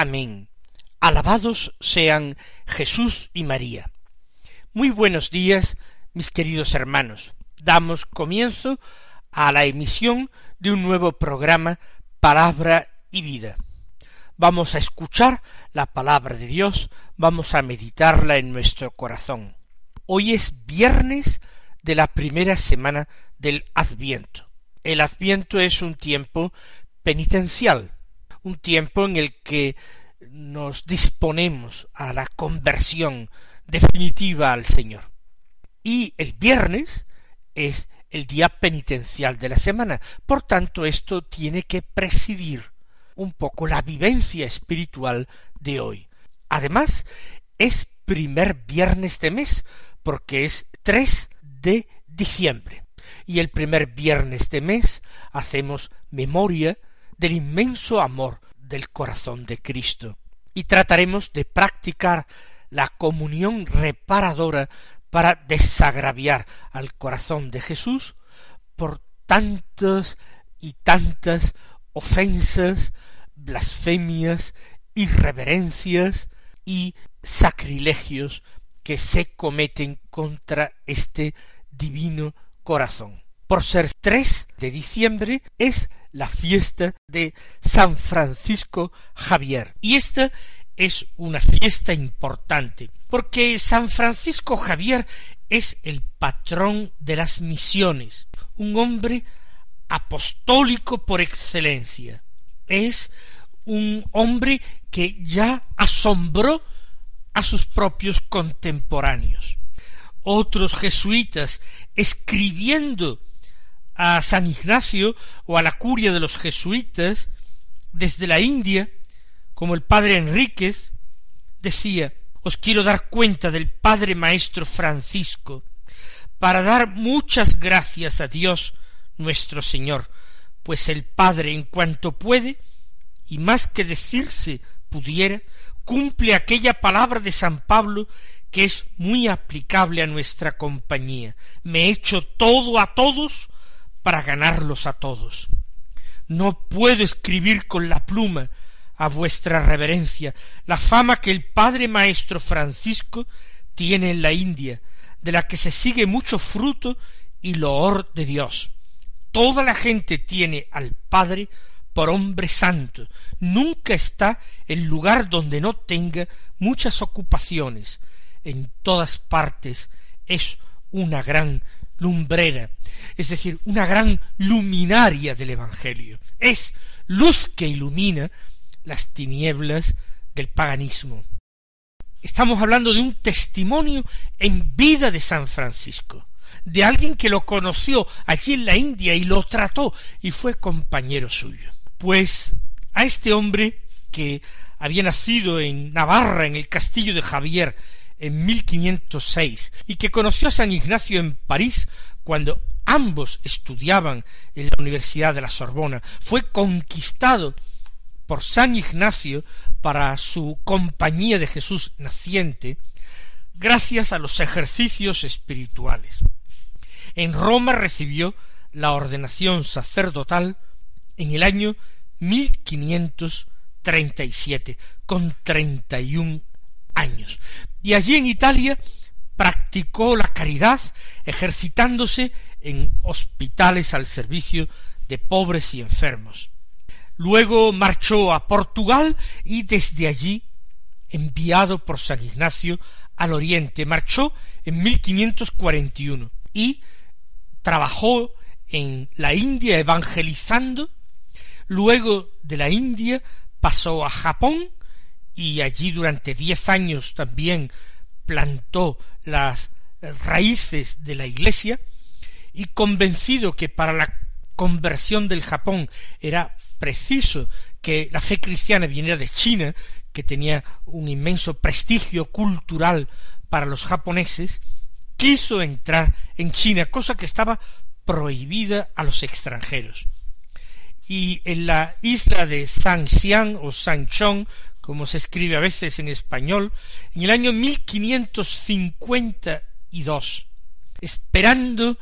Amén. Alabados sean Jesús y María. Muy buenos días, mis queridos hermanos. Damos comienzo a la emisión de un nuevo programa Palabra y Vida. Vamos a escuchar la palabra de Dios, vamos a meditarla en nuestro corazón. Hoy es viernes de la primera semana del Adviento. El adviento es un tiempo penitencial, un tiempo en el que nos disponemos a la conversión definitiva al Señor. Y el viernes es el día penitencial de la semana. Por tanto, esto tiene que presidir un poco la vivencia espiritual de hoy. Además, es primer viernes de mes, porque es 3 de diciembre y el primer viernes de mes hacemos memoria del inmenso amor del corazón de Cristo y trataremos de practicar la comunión reparadora para desagraviar al corazón de Jesús por tantas y tantas ofensas, blasfemias, irreverencias y sacrilegios que se cometen contra este divino corazón. Por ser 3 de diciembre es la fiesta de San Francisco Javier. Y esta es una fiesta importante, porque San Francisco Javier es el patrón de las misiones, un hombre apostólico por excelencia. Es un hombre que ya asombró a sus propios contemporáneos otros jesuitas escribiendo a San Ignacio o a la curia de los jesuitas desde la India, como el padre Enríquez, decía os quiero dar cuenta del Padre Maestro Francisco, para dar muchas gracias a Dios nuestro Señor, pues el Padre en cuanto puede, y más que decirse pudiera, cumple aquella palabra de San Pablo que es muy aplicable a nuestra compañía. Me he hecho todo a todos para ganarlos a todos. No puedo escribir con la pluma a vuestra reverencia la fama que el padre maestro Francisco tiene en la India, de la que se sigue mucho fruto y loor de Dios. Toda la gente tiene al Padre por hombre santo. Nunca está en lugar donde no tenga muchas ocupaciones, en todas partes es una gran lumbrera, es decir, una gran luminaria del Evangelio. Es luz que ilumina las tinieblas del paganismo. Estamos hablando de un testimonio en vida de San Francisco, de alguien que lo conoció allí en la India y lo trató y fue compañero suyo. Pues a este hombre que había nacido en Navarra, en el castillo de Javier, en 1506 y que conoció a San Ignacio en París cuando ambos estudiaban en la Universidad de la Sorbona, fue conquistado por San Ignacio para su compañía de Jesús naciente, gracias a los ejercicios espirituales. En Roma recibió la ordenación sacerdotal en el año 1537, con treinta y un años. Y allí en Italia practicó la caridad ejercitándose en hospitales al servicio de pobres y enfermos. Luego marchó a Portugal y desde allí, enviado por San Ignacio al Oriente, marchó en 1541 y trabajó en la India evangelizando. Luego de la India pasó a Japón y allí durante diez años también plantó las raíces de la Iglesia y convencido que para la conversión del Japón era preciso que la fe cristiana viniera de China, que tenía un inmenso prestigio cultural para los japoneses, quiso entrar en China, cosa que estaba prohibida a los extranjeros. Y en la isla de Sanxiang o Sanchong, como se escribe a veces en español, en el año 1552, esperando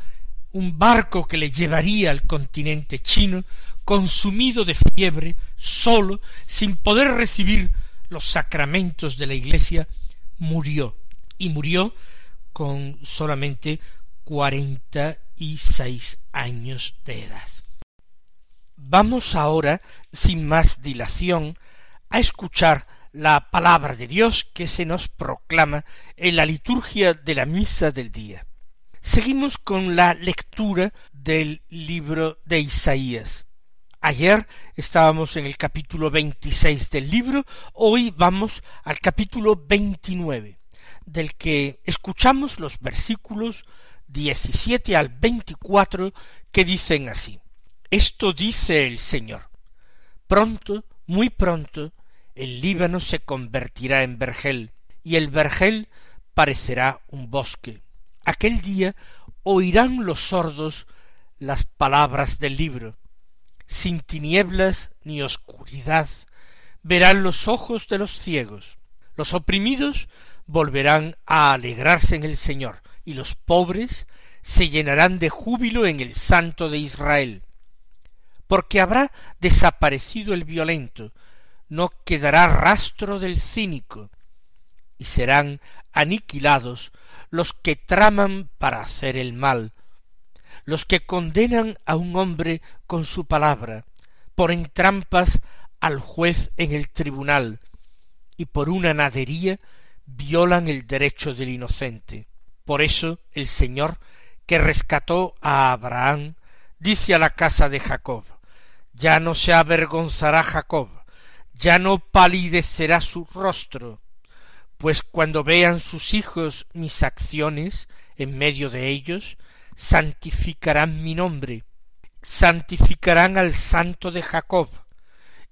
un barco que le llevaría al continente chino, consumido de fiebre, solo, sin poder recibir los sacramentos de la Iglesia, murió, y murió con solamente cuarenta y seis años de edad. Vamos ahora, sin más dilación, a escuchar la palabra de Dios que se nos proclama en la liturgia de la misa del día. Seguimos con la lectura del libro de Isaías. Ayer estábamos en el capítulo veintiséis del libro, hoy vamos al capítulo veintinueve del que escuchamos los versículos diecisiete al veinticuatro que dicen así Esto dice el Señor Pronto, muy pronto, el Líbano se convertirá en vergel, y el vergel parecerá un bosque. Aquel día oirán los sordos las palabras del libro. Sin tinieblas ni oscuridad verán los ojos de los ciegos. Los oprimidos volverán a alegrarse en el Señor, y los pobres se llenarán de júbilo en el Santo de Israel. Porque habrá desaparecido el violento, no quedará rastro del cínico, y serán aniquilados los que traman para hacer el mal, los que condenan a un hombre con su palabra, ponen trampas al juez en el tribunal, y por una nadería violan el derecho del inocente. Por eso el Señor, que rescató a Abraham, dice a la casa de Jacob, ya no se avergonzará Jacob, ya no palidecerá su rostro, pues cuando vean sus hijos mis acciones en medio de ellos, santificarán mi nombre, santificarán al santo de Jacob,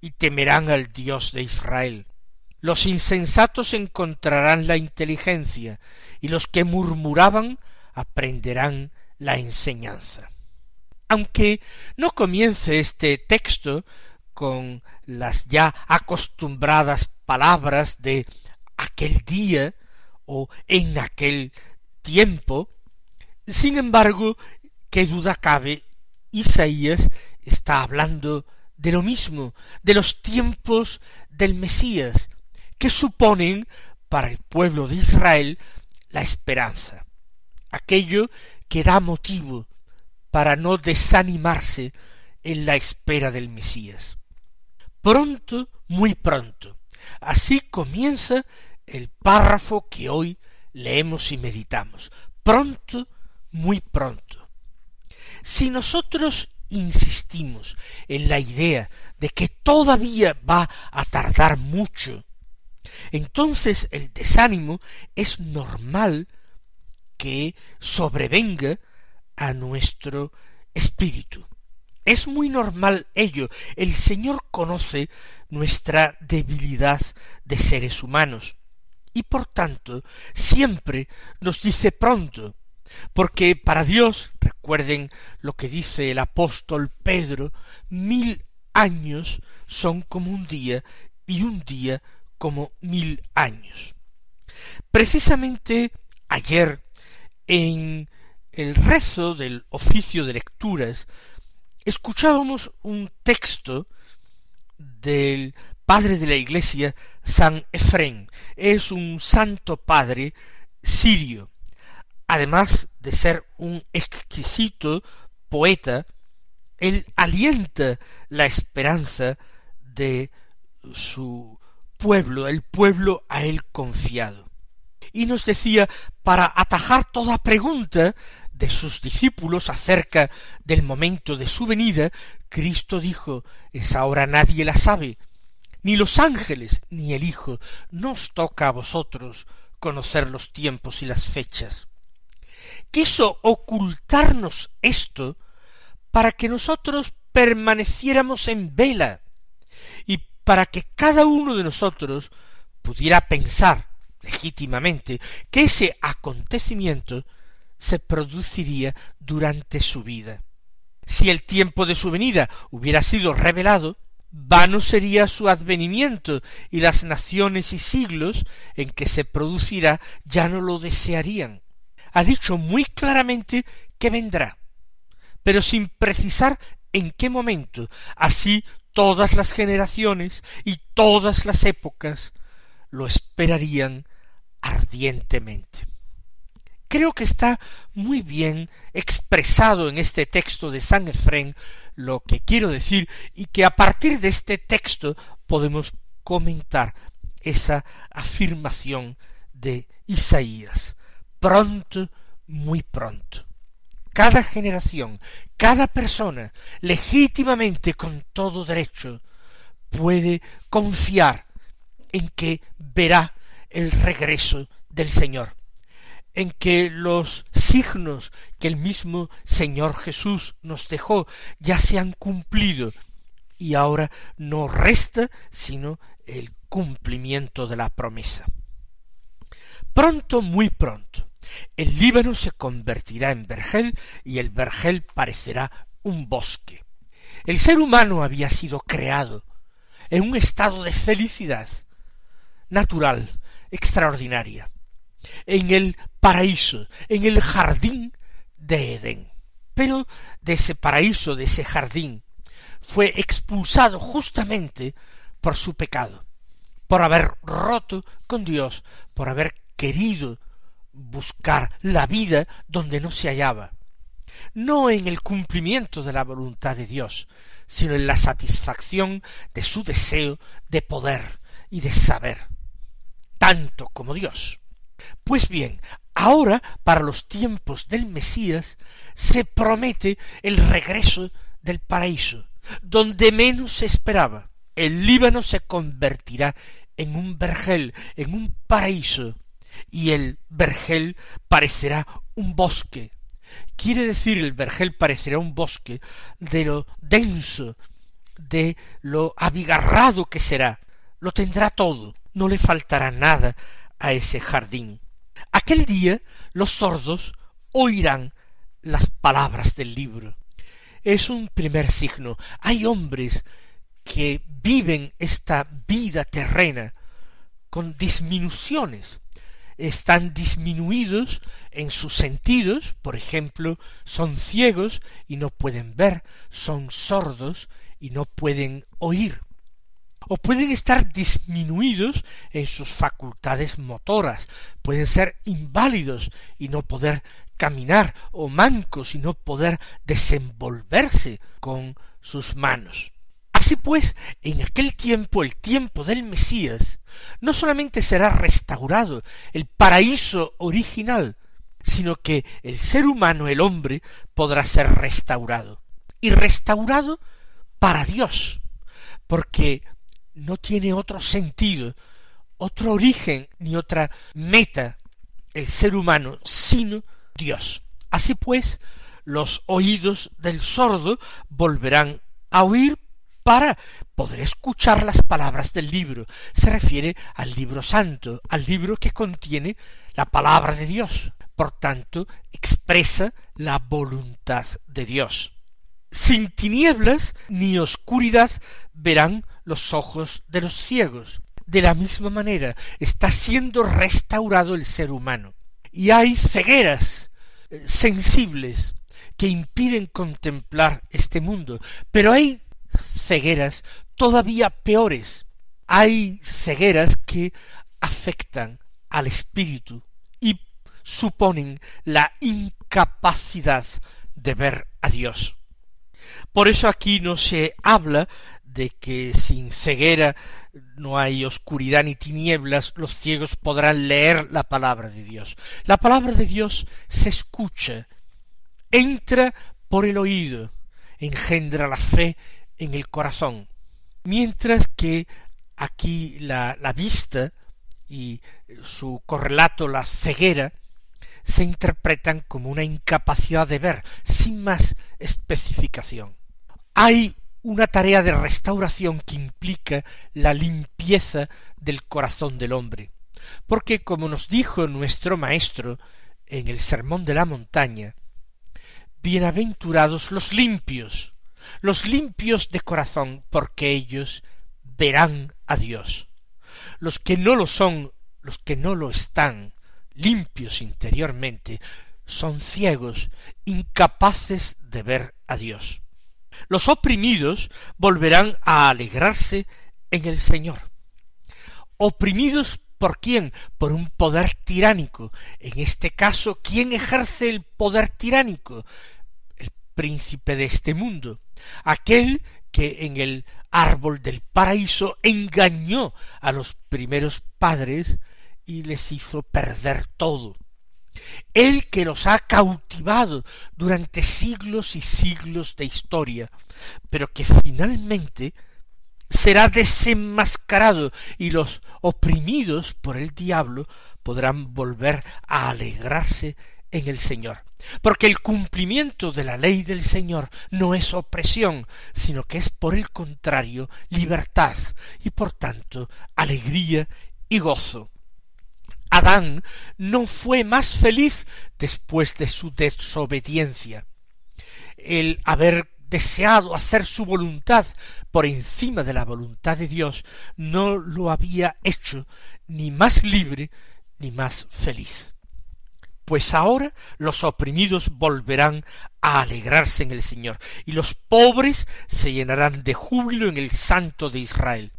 y temerán al Dios de Israel. Los insensatos encontrarán la inteligencia, y los que murmuraban aprenderán la enseñanza. Aunque no comience este texto con las ya acostumbradas palabras de aquel día o en aquel tiempo, sin embargo, qué duda cabe, Isaías está hablando de lo mismo, de los tiempos del Mesías, que suponen para el pueblo de Israel la esperanza, aquello que da motivo para no desanimarse en la espera del Mesías. Pronto, muy pronto. Así comienza el párrafo que hoy leemos y meditamos. Pronto, muy pronto. Si nosotros insistimos en la idea de que todavía va a tardar mucho entonces el desánimo es normal que sobrevenga a nuestro espíritu. Es muy normal ello. El Señor conoce nuestra debilidad de seres humanos y por tanto siempre nos dice pronto, porque para Dios, recuerden lo que dice el apóstol Pedro, mil años son como un día y un día como mil años. Precisamente ayer, en el rezo del oficio de lecturas, escuchábamos un texto del padre de la iglesia, San Efrén. Es un santo padre sirio. Además de ser un exquisito poeta, él alienta la esperanza de su pueblo, el pueblo a él confiado. Y nos decía, para atajar toda pregunta de sus discípulos acerca del momento de su venida, Cristo dijo, esa hora nadie la sabe, ni los ángeles, ni el Hijo, no os toca a vosotros conocer los tiempos y las fechas. Quiso ocultarnos esto para que nosotros permaneciéramos en vela, para que cada uno de nosotros pudiera pensar legítimamente que ese acontecimiento se produciría durante su vida. Si el tiempo de su venida hubiera sido revelado, vano sería su advenimiento, y las naciones y siglos en que se producirá ya no lo desearían. Ha dicho muy claramente que vendrá, pero sin precisar en qué momento. Así todas las generaciones y todas las épocas lo esperarían ardientemente. Creo que está muy bien expresado en este texto de San Efrén lo que quiero decir y que a partir de este texto podemos comentar esa afirmación de Isaías. Pronto, muy pronto. Cada generación, cada persona, legítimamente con todo derecho, puede confiar en que verá el regreso del Señor en que los signos que el mismo Señor Jesús nos dejó ya se han cumplido y ahora no resta sino el cumplimiento de la promesa. Pronto, muy pronto, el Líbano se convertirá en vergel y el vergel parecerá un bosque. El ser humano había sido creado en un estado de felicidad natural, extraordinaria en el paraíso, en el jardín de Edén. Pero de ese paraíso, de ese jardín, fue expulsado justamente por su pecado, por haber roto con Dios, por haber querido buscar la vida donde no se hallaba, no en el cumplimiento de la voluntad de Dios, sino en la satisfacción de su deseo de poder y de saber, tanto como Dios. Pues bien, ahora, para los tiempos del Mesías, se promete el regreso del paraíso, donde menos se esperaba. El Líbano se convertirá en un vergel, en un paraíso, y el vergel parecerá un bosque. Quiere decir el vergel parecerá un bosque de lo denso, de lo abigarrado que será. Lo tendrá todo, no le faltará nada a ese jardín. Aquel día los sordos oirán las palabras del libro. Es un primer signo. Hay hombres que viven esta vida terrena con disminuciones. Están disminuidos en sus sentidos, por ejemplo, son ciegos y no pueden ver, son sordos y no pueden oír o pueden estar disminuidos en sus facultades motoras, pueden ser inválidos y no poder caminar, o mancos y no poder desenvolverse con sus manos. Así pues, en aquel tiempo, el tiempo del Mesías, no solamente será restaurado el paraíso original, sino que el ser humano, el hombre, podrá ser restaurado. Y restaurado para Dios, porque no tiene otro sentido, otro origen ni otra meta el ser humano sino Dios. Así pues, los oídos del sordo volverán a oír para poder escuchar las palabras del libro. Se refiere al libro santo, al libro que contiene la palabra de Dios. Por tanto, expresa la voluntad de Dios. Sin tinieblas ni oscuridad verán los ojos de los ciegos. De la misma manera está siendo restaurado el ser humano. Y hay cegueras eh, sensibles que impiden contemplar este mundo, pero hay cegueras todavía peores. Hay cegueras que afectan al espíritu y suponen la incapacidad de ver a Dios. Por eso aquí no se habla de que sin ceguera no hay oscuridad ni tinieblas, los ciegos podrán leer la palabra de Dios. La palabra de Dios se escucha, entra por el oído, engendra la fe en el corazón, mientras que aquí la, la vista y su correlato la ceguera se interpretan como una incapacidad de ver, sin más especificación. Hay una tarea de restauración que implica la limpieza del corazón del hombre. Porque, como nos dijo nuestro Maestro en el Sermón de la Montaña, Bienaventurados los limpios, los limpios de corazón, porque ellos verán a Dios. Los que no lo son, los que no lo están, limpios interiormente, son ciegos, incapaces de ver a Dios. Los oprimidos volverán a alegrarse en el Señor. Oprimidos por quién? Por un poder tiránico. En este caso, ¿quién ejerce el poder tiránico? El príncipe de este mundo. Aquel que en el árbol del paraíso engañó a los primeros padres y les hizo perder todo. Él que los ha cautivado durante siglos y siglos de historia, pero que finalmente será desenmascarado y los oprimidos por el diablo podrán volver a alegrarse en el Señor. Porque el cumplimiento de la ley del Señor no es opresión, sino que es por el contrario libertad y por tanto alegría y gozo. Adán no fue más feliz después de su desobediencia. El haber deseado hacer su voluntad por encima de la voluntad de Dios no lo había hecho ni más libre ni más feliz. Pues ahora los oprimidos volverán a alegrarse en el Señor, y los pobres se llenarán de júbilo en el Santo de Israel.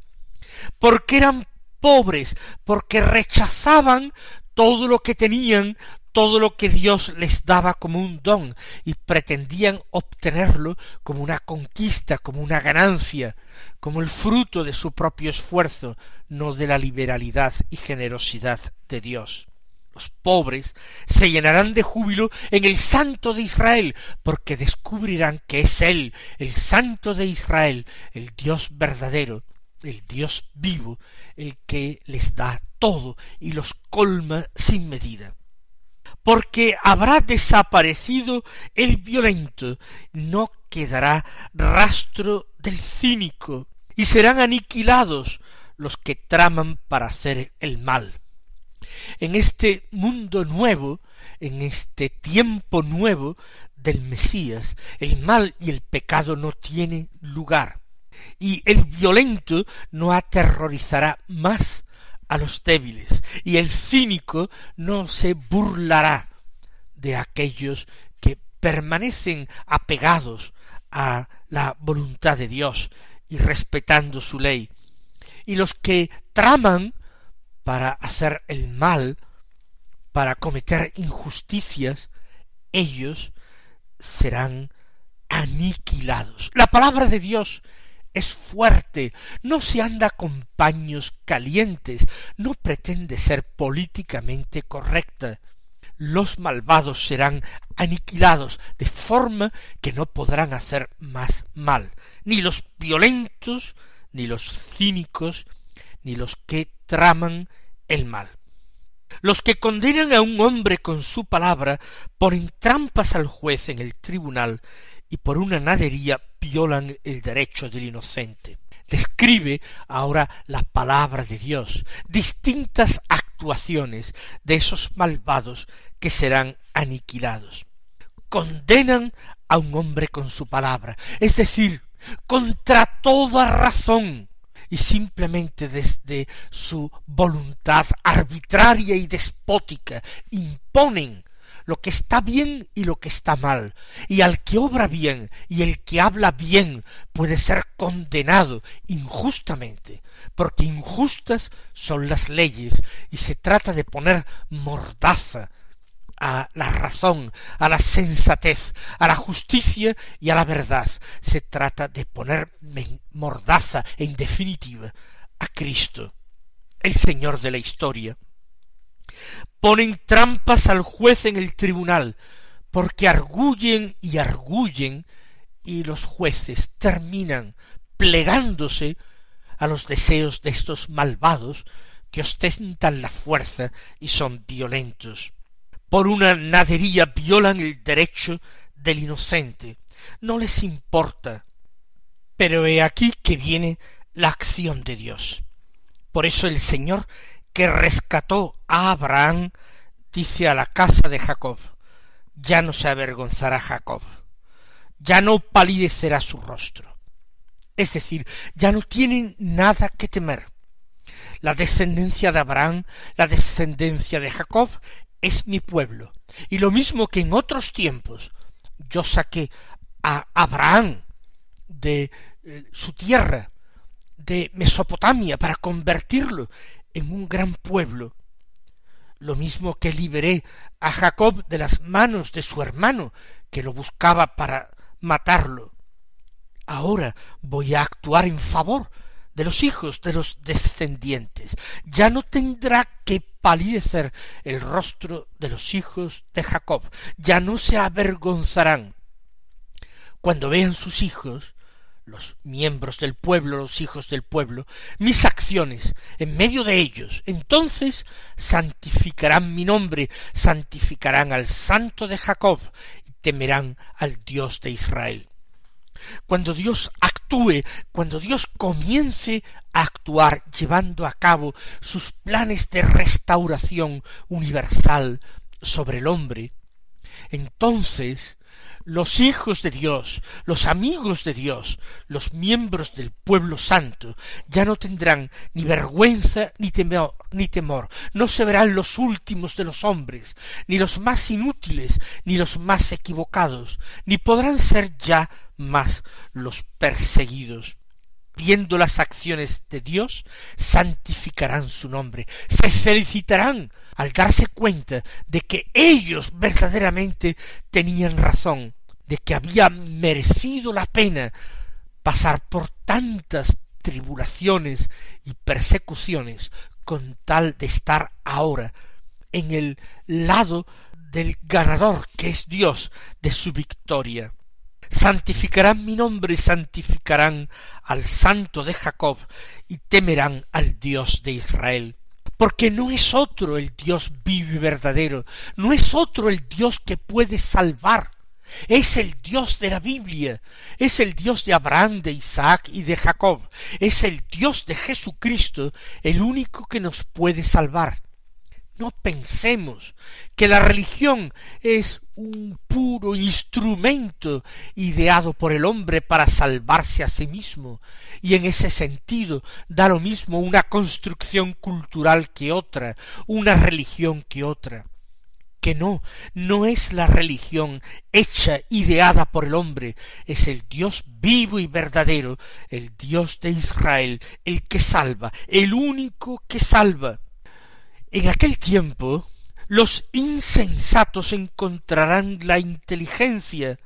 Porque eran pobres, porque rechazaban todo lo que tenían, todo lo que Dios les daba como un don, y pretendían obtenerlo como una conquista, como una ganancia, como el fruto de su propio esfuerzo, no de la liberalidad y generosidad de Dios. Los pobres se llenarán de júbilo en el Santo de Israel, porque descubrirán que es Él, el Santo de Israel, el Dios verdadero, el Dios vivo, el que les da todo y los colma sin medida. Porque habrá desaparecido el violento, no quedará rastro del cínico, y serán aniquilados los que traman para hacer el mal. En este mundo nuevo, en este tiempo nuevo del Mesías, el mal y el pecado no tienen lugar y el violento no aterrorizará más a los débiles, y el cínico no se burlará de aquellos que permanecen apegados a la voluntad de Dios y respetando su ley, y los que traman para hacer el mal, para cometer injusticias, ellos serán aniquilados. La palabra de Dios es fuerte, no se anda con paños calientes, no pretende ser políticamente correcta. Los malvados serán aniquilados de forma que no podrán hacer más mal, ni los violentos, ni los cínicos, ni los que traman el mal. Los que condenan a un hombre con su palabra ponen trampas al juez en el tribunal y por una nadería violan el derecho del inocente. Describe ahora la palabra de Dios, distintas actuaciones de esos malvados que serán aniquilados. Condenan a un hombre con su palabra, es decir, contra toda razón, y simplemente desde su voluntad arbitraria y despótica imponen lo que está bien y lo que está mal, y al que obra bien y el que habla bien puede ser condenado injustamente, porque injustas son las leyes, y se trata de poner mordaza a la razón, a la sensatez, a la justicia y a la verdad. Se trata de poner mordaza, en definitiva, a Cristo, el Señor de la historia ponen trampas al juez en el tribunal, porque arguyen y arguyen, y los jueces terminan plegándose a los deseos de estos malvados que ostentan la fuerza y son violentos. Por una nadería violan el derecho del inocente. No les importa Pero he aquí que viene la acción de Dios. Por eso el Señor que rescató a Abraham dice a la casa de Jacob, ya no se avergonzará Jacob, ya no palidecerá su rostro. Es decir, ya no tienen nada que temer. La descendencia de Abraham, la descendencia de Jacob, es mi pueblo. Y lo mismo que en otros tiempos yo saqué a Abraham de eh, su tierra, de Mesopotamia, para convertirlo en un gran pueblo, lo mismo que liberé a Jacob de las manos de su hermano, que lo buscaba para matarlo. Ahora voy a actuar en favor de los hijos de los descendientes. Ya no tendrá que palidecer el rostro de los hijos de Jacob. Ya no se avergonzarán. Cuando vean sus hijos, los miembros del pueblo, los hijos del pueblo, mis en medio de ellos, entonces santificarán mi nombre, santificarán al santo de Jacob y temerán al Dios de Israel. Cuando Dios actúe, cuando Dios comience a actuar llevando a cabo sus planes de restauración universal sobre el hombre, entonces los hijos de Dios, los amigos de Dios, los miembros del pueblo santo, ya no tendrán ni vergüenza ni temor, ni temor, no se verán los últimos de los hombres, ni los más inútiles, ni los más equivocados, ni podrán ser ya más los perseguidos. Viendo las acciones de Dios, santificarán su nombre, se felicitarán al darse cuenta de que ellos verdaderamente tenían razón, de que había merecido la pena pasar por tantas tribulaciones y persecuciones con tal de estar ahora en el lado del ganador que es Dios de su victoria. Santificarán mi nombre y santificarán al santo de Jacob y temerán al Dios de Israel porque no es otro el Dios vivo y verdadero, no es otro el Dios que puede salvar, es el Dios de la Biblia, es el Dios de Abraham, de Isaac y de Jacob, es el Dios de Jesucristo, el único que nos puede salvar. No pensemos que la religión es un puro instrumento ideado por el hombre para salvarse a sí mismo, y en ese sentido da lo mismo una construcción cultural que otra, una religión que otra. Que no, no es la religión hecha, ideada por el hombre, es el Dios vivo y verdadero, el Dios de Israel, el que salva, el único que salva. En aquel tiempo los insensatos encontrarán la inteligencia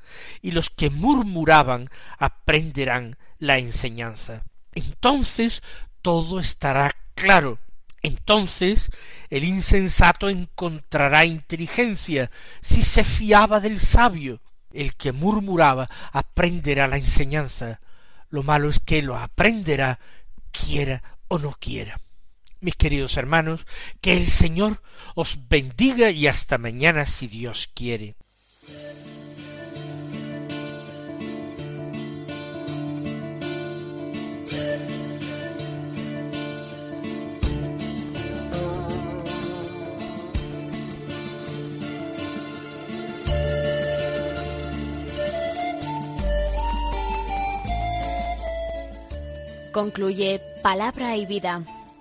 y los que murmuraban aprenderán la enseñanza. Entonces todo estará claro. Entonces el insensato encontrará inteligencia si se fiaba del sabio. El que murmuraba aprenderá la enseñanza. Lo malo es que lo aprenderá quiera o no quiera mis queridos hermanos, que el Señor os bendiga y hasta mañana si Dios quiere. Concluye Palabra y Vida